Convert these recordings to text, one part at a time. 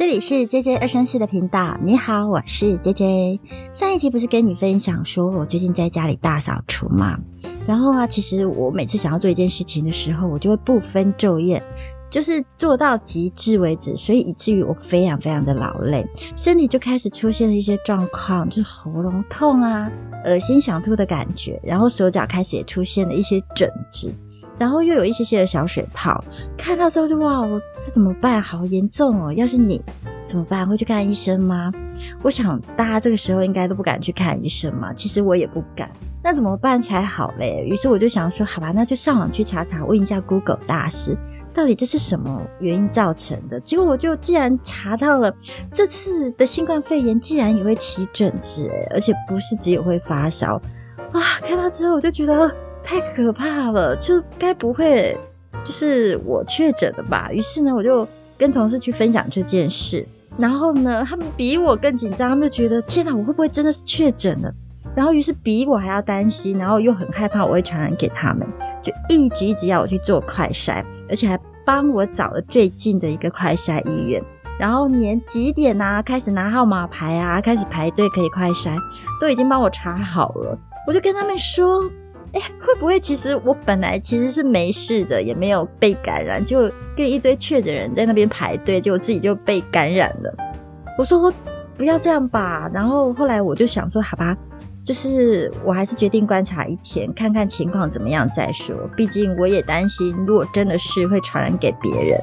这里是 J J 二三四的频道。你好，我是 J J。上一期不是跟你分享说我最近在家里大扫除嘛？然后啊，其实我每次想要做一件事情的时候，我就会不分昼夜，就是做到极致为止，所以以至于我非常非常的劳累，身体就开始出现了一些状况，就是喉咙痛啊、恶心想吐的感觉，然后手脚开始也出现了一些疹子。然后又有一些些的小水泡，看到之后就哇，我这怎么办？好严重哦！要是你怎么办？会去看医生吗？我想大家这个时候应该都不敢去看医生嘛。其实我也不敢。那怎么办才好嘞？于是我就想说，好吧，那就上网去查查，问一下 Google 大师，到底这是什么原因造成的？结果我就既然查到了，这次的新冠肺炎竟然也会起疹子，而且不是只有会发烧，哇！看到之后我就觉得。太可怕了，就该不会就是我确诊了吧？于是呢，我就跟同事去分享这件事，然后呢，他们比我更紧张，他们就觉得天哪，我会不会真的是确诊了？然后于是比我还要担心，然后又很害怕我会传染给他们，就一直一直要我去做快筛，而且还帮我找了最近的一个快筛医院，然后连几点啊，开始拿号码牌啊，开始排队可以快筛，都已经帮我查好了。我就跟他们说。哎，会不会其实我本来其实是没事的，也没有被感染，就跟一堆确诊人在那边排队，结果自己就被感染了。我说不要这样吧，然后后来我就想说，好吧，就是我还是决定观察一天，看看情况怎么样再说。毕竟我也担心，如果真的是会传染给别人。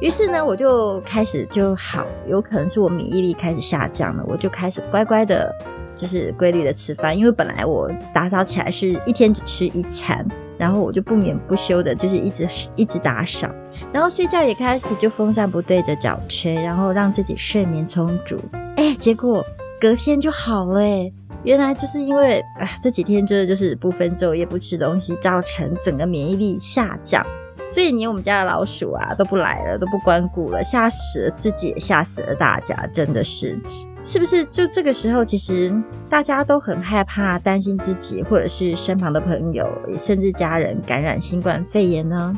于是呢，我就开始就好，有可能是我免疫力开始下降了，我就开始乖乖的。就是规律的吃饭，因为本来我打扫起来是一天只吃一餐，然后我就不眠不休的，就是一直一直打扫，然后睡觉也开始就风扇不对着脚吹，然后让自己睡眠充足。哎，结果隔天就好了。哎，原来就是因为啊这几天真的就是不分昼夜不吃东西，造成整个免疫力下降，所以连我们家的老鼠啊都不来了，都不关顾了，吓死了自己，也吓死了大家，真的是。是不是就这个时候，其实大家都很害怕、担心自己或者是身旁的朋友，甚至家人感染新冠肺炎呢？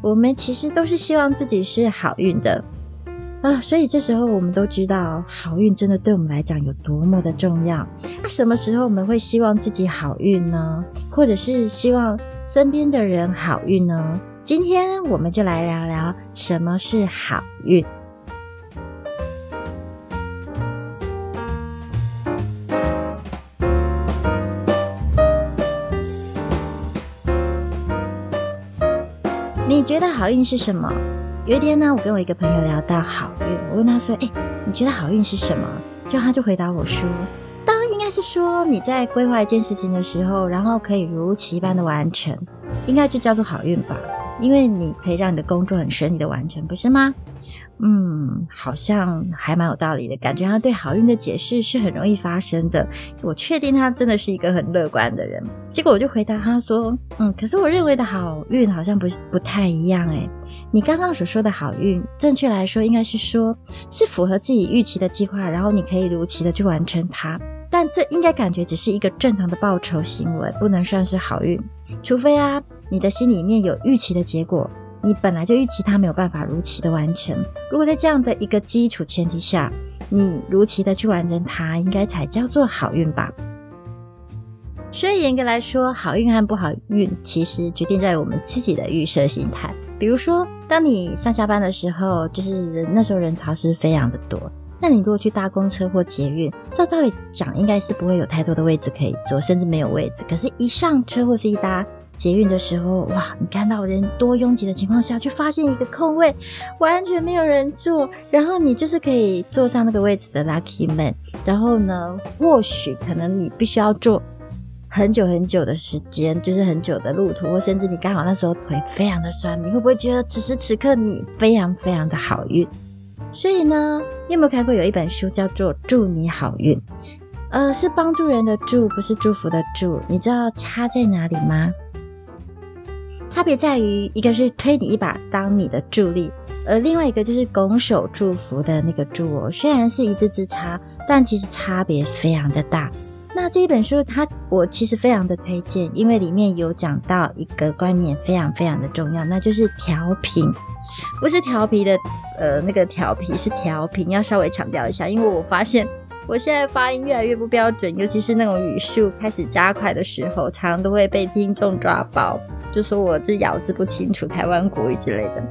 我们其实都是希望自己是好运的啊，所以这时候我们都知道，好运真的对我们来讲有多么的重要。那什么时候我们会希望自己好运呢？或者是希望身边的人好运呢？今天我们就来聊聊什么是好运。你觉得好运是什么？有一天呢，我跟我一个朋友聊到好运，我问他说：“哎，你觉得好运是什么？”就他就回答我说：“当然应该是说你在规划一件事情的时候，然后可以如期般的完成，应该就叫做好运吧。”因为你可以让你的工作很顺利的完成，不是吗？嗯，好像还蛮有道理的，感觉他对好运的解释是很容易发生的。我确定他真的是一个很乐观的人。结果我就回答他说：“嗯，可是我认为的好运好像不是不太一样诶。你刚刚所说的好运，正确来说应该是说是符合自己预期的计划，然后你可以如期的去完成它。但这应该感觉只是一个正常的报酬行为，不能算是好运，除非啊。”你的心里面有预期的结果，你本来就预期它没有办法如期的完成。如果在这样的一个基础前提下，你如期的去完成它，应该才叫做好运吧。所以严格来说，好运和不好运其实决定在我们自己的预设心态。比如说，当你上下班的时候，就是那时候人潮是非常的多，那你如果去搭公车或捷运，照道理讲应该是不会有太多的位置可以坐，甚至没有位置。可是，一上车或是一搭捷运的时候，哇！你看到人多拥挤的情况下，却发现一个空位，完全没有人坐，然后你就是可以坐上那个位置的 lucky man。然后呢，或许可能你必须要坐很久很久的时间，就是很久的路途，或甚至你刚好那时候腿非常的酸，你会不会觉得此时此刻你非常非常的好运？所以呢，你有没有看过有一本书叫做《祝你好运》？呃，是帮助人的祝，不是祝福的祝。你知道差在哪里吗？差别在于，一个是推你一把当你的助力，而另外一个就是拱手祝福的那个祝哦。虽然是一字之差，但其实差别非常的大。那这一本书，它我其实非常的推荐，因为里面有讲到一个观念非常非常的重要，那就是调频。不是调皮的，呃，那个调皮是调频，要稍微强调一下，因为我发现我现在发音越来越不标准，尤其是那种语速开始加快的时候，常常都会被听众抓包，就说我这咬字不清楚，台湾国语之类的。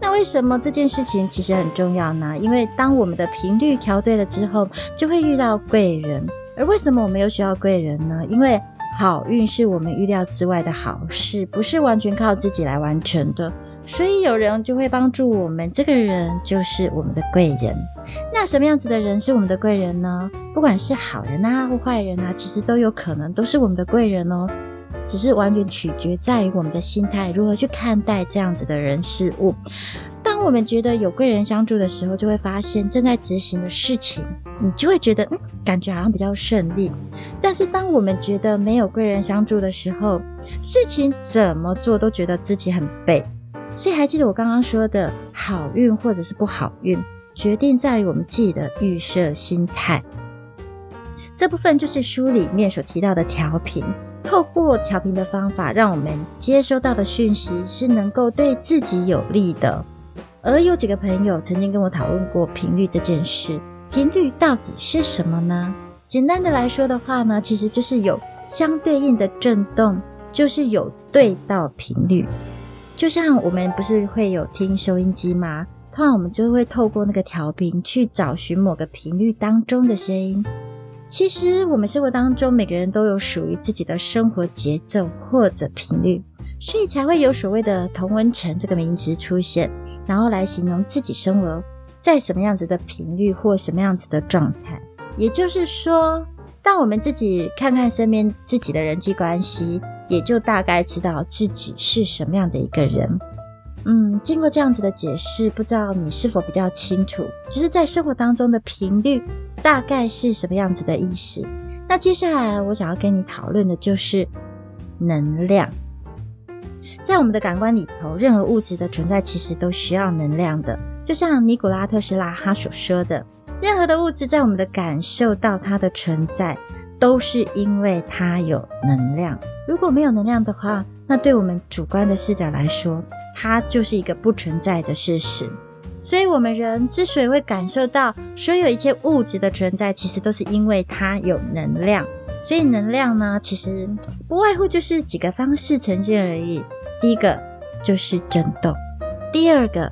那为什么这件事情其实很重要呢？因为当我们的频率调对了之后，就会遇到贵人。而为什么我们又需要贵人呢？因为好运是我们预料之外的好事，不是完全靠自己来完成的，所以有人就会帮助我们。这个人就是我们的贵人。那什么样子的人是我们的贵人呢？不管是好人啊或坏人啊，其实都有可能都是我们的贵人哦。只是完全取决在于我们的心态如何去看待这样子的人事物。当我们觉得有贵人相助的时候，就会发现正在执行的事情，你就会觉得嗯，感觉好像比较顺利。但是当我们觉得没有贵人相助的时候，事情怎么做都觉得自己很背。所以还记得我刚刚说的好运或者是不好运，决定在于我们自己的预设心态。这部分就是书里面所提到的调频。透过调频的方法，让我们接收到的讯息是能够对自己有利的。而有几个朋友曾经跟我讨论过频率这件事，频率到底是什么呢？简单的来说的话呢，其实就是有相对应的震动，就是有对到频率。就像我们不是会有听收音机吗？通常我们就会透过那个调频去找寻某个频率当中的声音。其实，我们生活当中每个人都有属于自己的生活节奏或者频率，所以才会有所谓的“同温层”这个名词出现，然后来形容自己生活在什么样子的频率或什么样子的状态。也就是说，当我们自己看看身边自己的人际关系，也就大概知道自己是什么样的一个人。嗯，经过这样子的解释，不知道你是否比较清楚，就是在生活当中的频率大概是什么样子的意思？那接下来我想要跟你讨论的就是能量。在我们的感官里头，任何物质的存在其实都需要能量的。就像尼古拉特斯拉他所说的，任何的物质在我们的感受到它的存在，都是因为它有能量。如果没有能量的话，那对我们主观的视角来说，它就是一个不存在的事实，所以，我们人之所以会感受到所有一切物质的存在，其实都是因为它有能量。所以，能量呢，其实不外乎就是几个方式呈现而已。第一个就是震动，第二个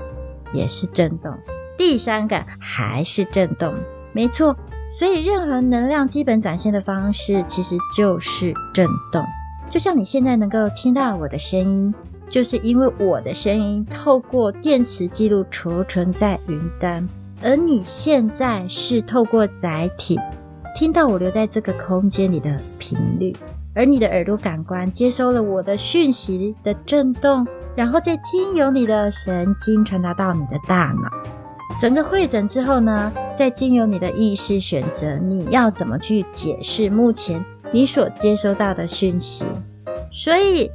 也是震动，第三个还是震动。没错，所以任何能量基本展现的方式，其实就是震动。就像你现在能够听到我的声音。就是因为我的声音透过电磁记录储存在云端，而你现在是透过载体听到我留在这个空间里的频率，而你的耳朵感官接收了我的讯息的震动，然后再经由你的神经传达到你的大脑，整个会诊之后呢，再经由你的意识选择你要怎么去解释目前你所接收到的讯息，所以。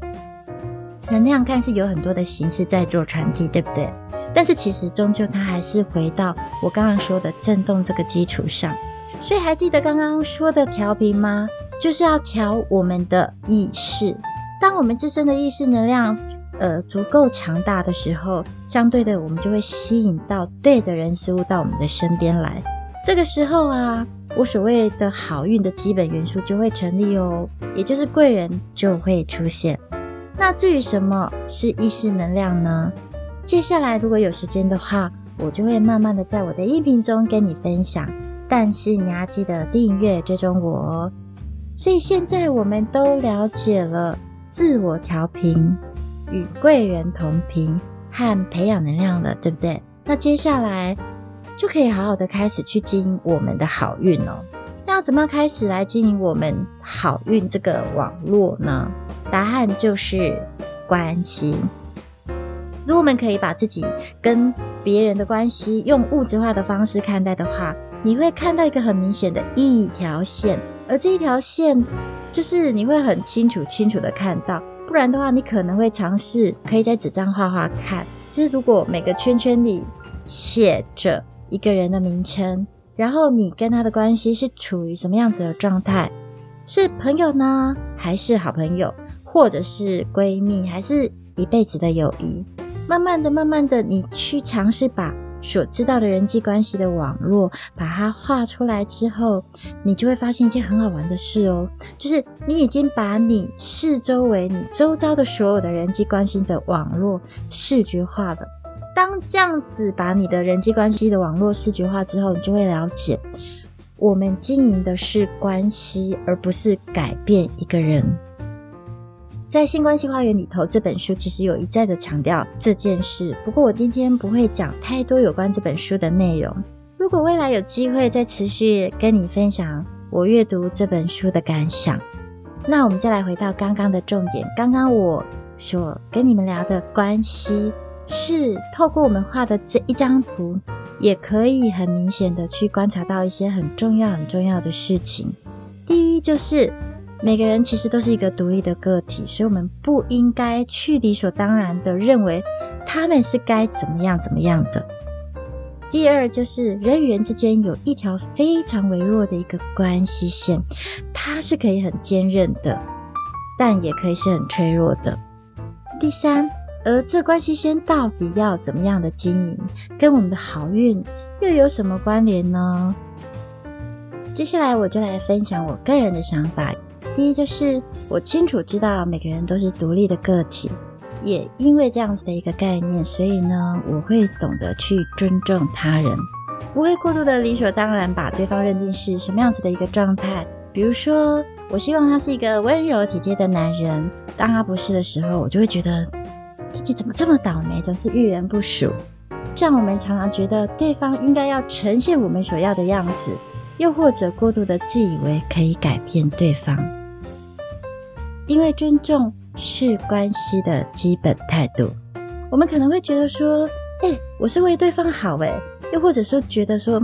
能量看是有很多的形式在做传递，对不对？但是其实终究它还是回到我刚刚说的震动这个基础上。所以还记得刚刚说的调频吗？就是要调我们的意识。当我们自身的意识能量呃足够强大的时候，相对的我们就会吸引到对的人事物到我们的身边来。这个时候啊，我所谓的好运的基本元素就会成立哦，也就是贵人就会出现。那至于什么是意识能量呢？接下来如果有时间的话，我就会慢慢的在我的音频中跟你分享。但是你要记得订阅追踪我哦。所以现在我们都了解了自我调频、与贵人同频和培养能量了，对不对？那接下来就可以好好的开始去经营我们的好运哦。那要怎么开始来经营我们好运这个网络呢？答案就是关系。如果我们可以把自己跟别人的关系用物质化的方式看待的话，你会看到一个很明显的一条线，而这一条线就是你会很清楚、清楚的看到。不然的话，你可能会尝试可以在纸上画画看，就是如果每个圈圈里写着一个人的名称，然后你跟他的关系是处于什么样子的状态，是朋友呢，还是好朋友？或者是闺蜜，还是一辈子的友谊，慢慢的、慢慢的，你去尝试把所知道的人际关系的网络把它画出来之后，你就会发现一件很好玩的事哦，就是你已经把你四周围、你周遭的所有的人际关系的网络视觉化了。当这样子把你的人际关系的网络视觉化之后，你就会了解，我们经营的是关系，而不是改变一个人。在《性关系花园》里头，这本书其实有一再的强调这件事。不过我今天不会讲太多有关这本书的内容。如果未来有机会再持续跟你分享我阅读这本书的感想，那我们再来回到刚刚的重点。刚刚我所跟你们聊的关系。是透过我们画的这一张图，也可以很明显的去观察到一些很重要、很重要的事情。第一，就是每个人其实都是一个独立的个体，所以我们不应该去理所当然的认为他们是该怎么样、怎么样的。第二，就是人与人之间有一条非常微弱的一个关系线，它是可以很坚韧的，但也可以是很脆弱的。第三。而这关系线到底要怎么样的经营，跟我们的好运又有什么关联呢？接下来我就来分享我个人的想法。第一，就是我清楚知道每个人都是独立的个体，也因为这样子的一个概念，所以呢，我会懂得去尊重他人，不会过度的理所当然把对方认定是什么样子的一个状态。比如说，我希望他是一个温柔体贴的男人，当他不是的时候，我就会觉得。自己怎么这么倒霉，总是遇人不淑？像我们常常觉得对方应该要呈现我们所要的样子，又或者过度的自以为可以改变对方。因为尊重是关系的基本态度，我们可能会觉得说：“哎，我是为对方好。”哎，又或者说觉得说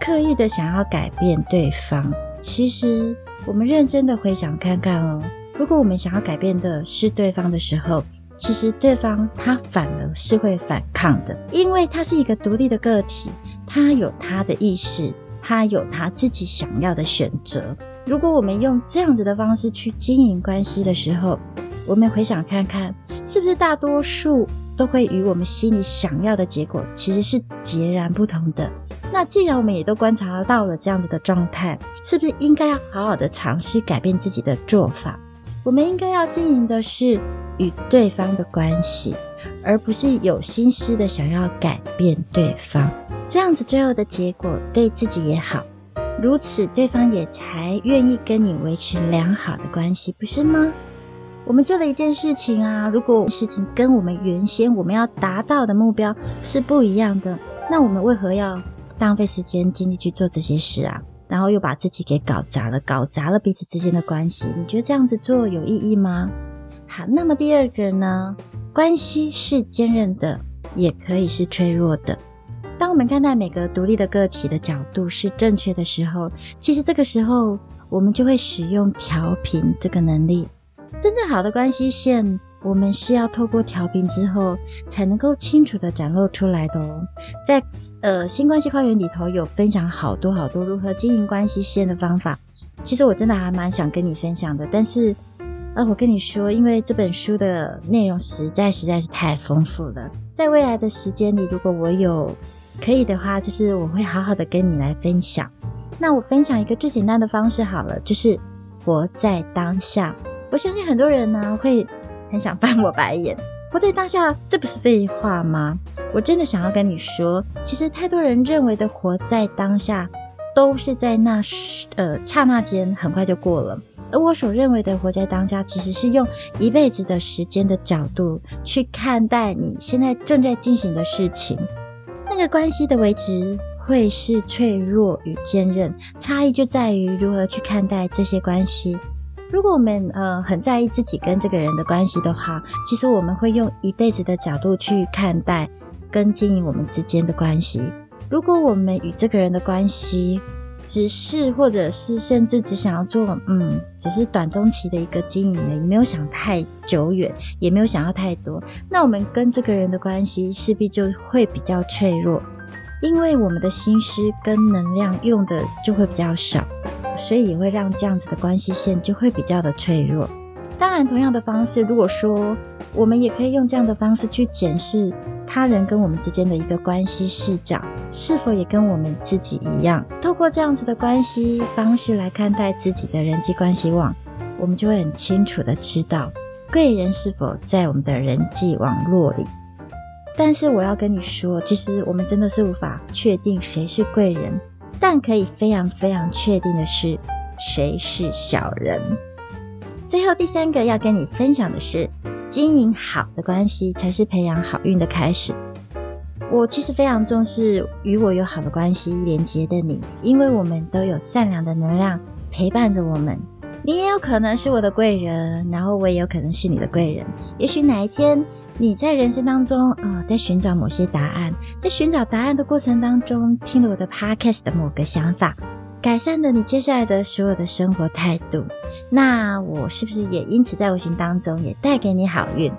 刻意的想要改变对方。其实，我们认真的回想看看哦，如果我们想要改变的是对方的时候，其实对方他反而是会反抗的，因为他是一个独立的个体，他有他的意识，他有他自己想要的选择。如果我们用这样子的方式去经营关系的时候，我们回想看看，是不是大多数都会与我们心里想要的结果其实是截然不同的？那既然我们也都观察到了这样子的状态，是不是应该要好好的尝试改变自己的做法？我们应该要经营的是。与对方的关系，而不是有心思的想要改变对方，这样子最后的结果对自己也好，如此对方也才愿意跟你维持良好的关系，不是吗？我们做了一件事情啊，如果事情跟我们原先我们要达到的目标是不一样的，那我们为何要浪费时间精力去做这些事啊？然后又把自己给搞砸了，搞砸了彼此之间的关系，你觉得这样子做有意义吗？好，那么第二个呢？关系是坚韧的，也可以是脆弱的。当我们看待每个独立的个体的角度是正确的时候，其实这个时候我们就会使用调频这个能力。真正好的关系线，我们是要透过调频之后才能够清楚的展露出来的哦。在呃新关系花园里头有分享好多好多如何经营关系线的方法，其实我真的还蛮想跟你分享的，但是。呃，我跟你说，因为这本书的内容实在实在是太丰富了，在未来的时间里，如果我有可以的话，就是我会好好的跟你来分享。那我分享一个最简单的方式好了，就是活在当下。我相信很多人呢会很想翻我白眼，活在当下，这不是废话吗？我真的想要跟你说，其实太多人认为的活在当下，都是在那呃刹那间很快就过了。而我所认为的活在当下，其实是用一辈子的时间的角度去看待你现在正在进行的事情。那个关系的维持会是脆弱与坚韧，差异就在于如何去看待这些关系。如果我们呃很在意自己跟这个人的关系的话，其实我们会用一辈子的角度去看待跟经营我们之间的关系。如果我们与这个人的关系，只是，或者是甚至只想要做，嗯，只是短中期的一个经营而已，没有想太久远，也没有想要太多。那我们跟这个人的关系势必就会比较脆弱，因为我们的心思跟能量用的就会比较少，所以也会让这样子的关系线就会比较的脆弱。当然，同样的方式，如果说我们也可以用这样的方式去检视他人跟我们之间的一个关系视角，是否也跟我们自己一样？透过这样子的关系方式来看待自己的人际关系网，我们就会很清楚的知道贵人是否在我们的人际网络里。但是我要跟你说，其实我们真的是无法确定谁是贵人，但可以非常非常确定的是，谁是小人。最后第三个要跟你分享的是，经营好的关系才是培养好运的开始。我其实非常重视与我有好的关系连接的你，因为我们都有善良的能量陪伴着我们。你也有可能是我的贵人，然后我也有可能是你的贵人。也许哪一天你在人生当中，呃，在寻找某些答案，在寻找答案的过程当中，听了我的 podcast 的某个想法，改善了你接下来的所有的生活态度，那我是不是也因此在无形当中也带给你好运？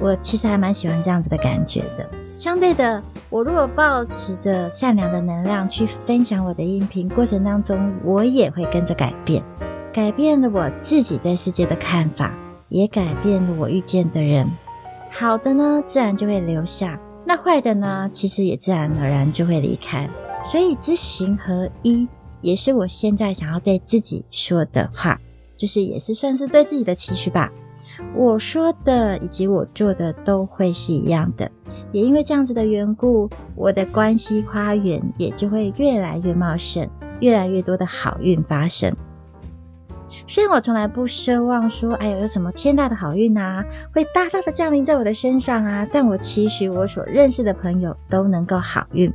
我其实还蛮喜欢这样子的感觉的。相对的，我如果保持着善良的能量去分享我的音频过程当中，我也会跟着改变。改变了我自己对世界的看法，也改变了我遇见的人。好的呢，自然就会留下；那坏的呢，其实也自然而然就会离开。所以知行合一，也是我现在想要对自己说的话，就是也是算是对自己的期许吧。我说的以及我做的都会是一样的，也因为这样子的缘故，我的关系花园也就会越来越茂盛，越来越多的好运发生。虽然我从来不奢望说，哎呦，有什么天大的好运啊，会大大的降临在我的身上啊，但我期许我所认识的朋友都能够好运。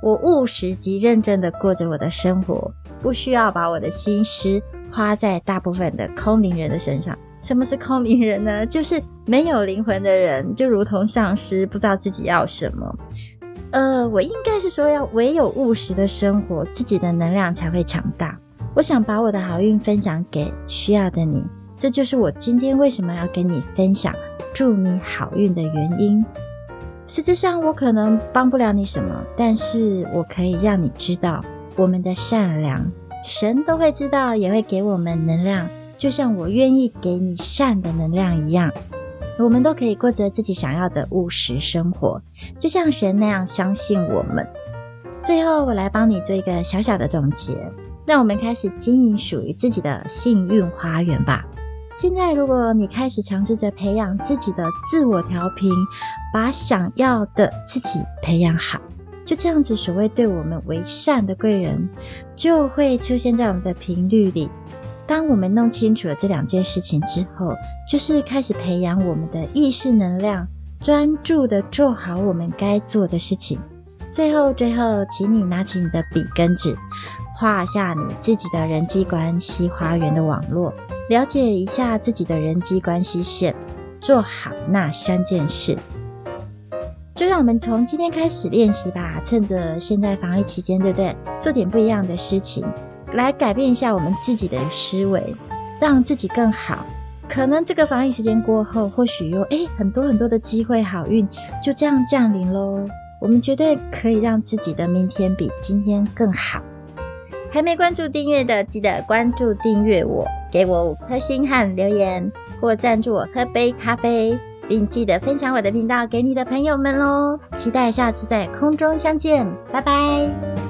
我务实及认真的过着我的生活，不需要把我的心思花在大部分的空灵人的身上。什么是空灵人呢？就是没有灵魂的人，就如同丧尸，不知道自己要什么。呃，我应该是说，要唯有务实的生活，自己的能量才会强大。我想把我的好运分享给需要的你，这就是我今天为什么要跟你分享祝你好运的原因。实质上我可能帮不了你什么，但是我可以让你知道我们的善良，神都会知道，也会给我们能量，就像我愿意给你善的能量一样。我们都可以过着自己想要的务实生活，就像神那样相信我们。最后，我来帮你做一个小小的总结。让我们开始经营属于自己的幸运花园吧。现在，如果你开始尝试着培养自己的自我调频，把想要的自己培养好，就这样子，所谓对我们为善的贵人就会出现在我们的频率里。当我们弄清楚了这两件事情之后，就是开始培养我们的意识能量，专注的做好我们该做的事情。最后，最后，请你拿起你的笔跟纸。画下你自己的人际关系花园的网络，了解一下自己的人际关系线，做好那三件事。就让我们从今天开始练习吧，趁着现在防疫期间，对不对？做点不一样的事情，来改变一下我们自己的思维，让自己更好。可能这个防疫时间过后，或许有诶很多很多的机会好运就这样降临喽。我们绝对可以让自己的明天比今天更好。还没关注订阅的，记得关注订阅我，给我五颗星和留言，或赞助我喝杯咖啡，并记得分享我的频道给你的朋友们哦。期待下次在空中相见，拜拜。